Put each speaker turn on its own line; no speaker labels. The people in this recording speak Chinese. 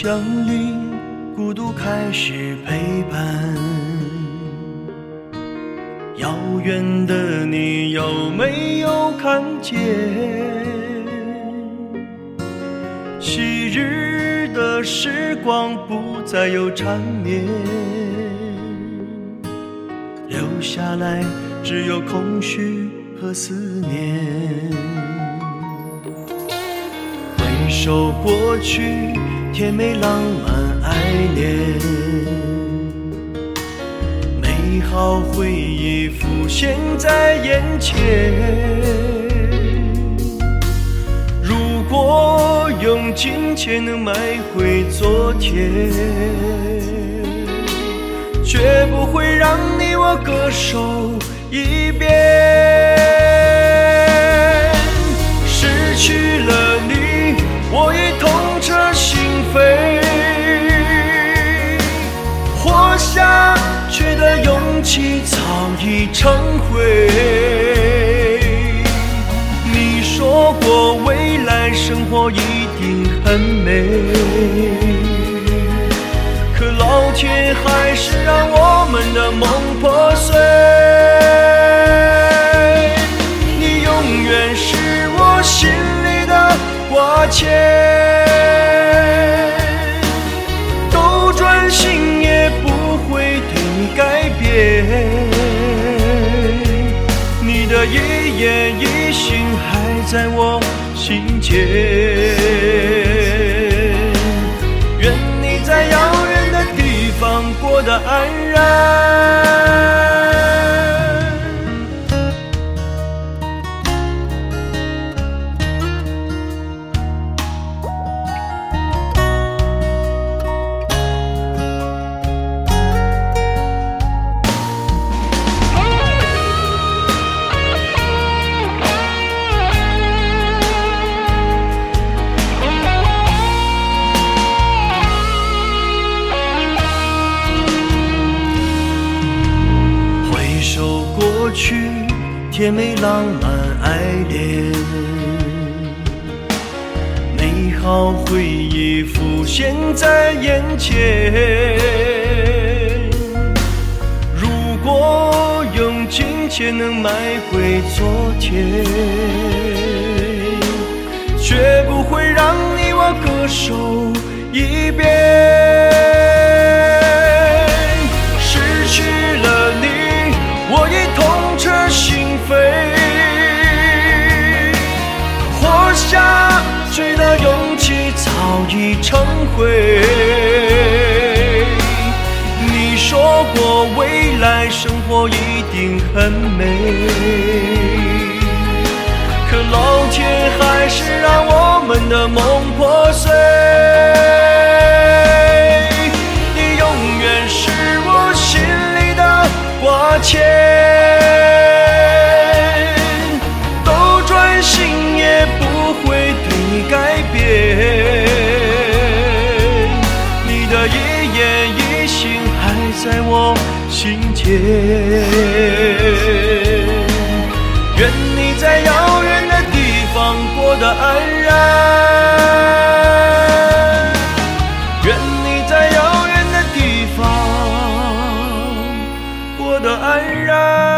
降临，孤独开始陪伴。遥远的你有没有看见？昔日的时光不再有缠绵，留下来只有空虚和思念。回首过去，甜美浪漫爱恋，美好回忆浮现在眼前。如果用金钱能买回昨天，绝不会让你我各守一边。失去了你，我已飞，活下去的勇气早已成灰。你说过未来生活一定很美，可老天还是让我们的梦破碎。你永远是我心里的挂牵，你的一言一行还在我心间。过去，甜美浪漫爱恋，美好回忆浮现在眼前。如果用金钱能买回昨天，绝不会让你我各守一边。回。你说过未来生活一定很美，可老天还是让我们的梦破碎。一言一行还在我心间愿你在遥远的地方过得安然。愿你在遥远的地方过得安然。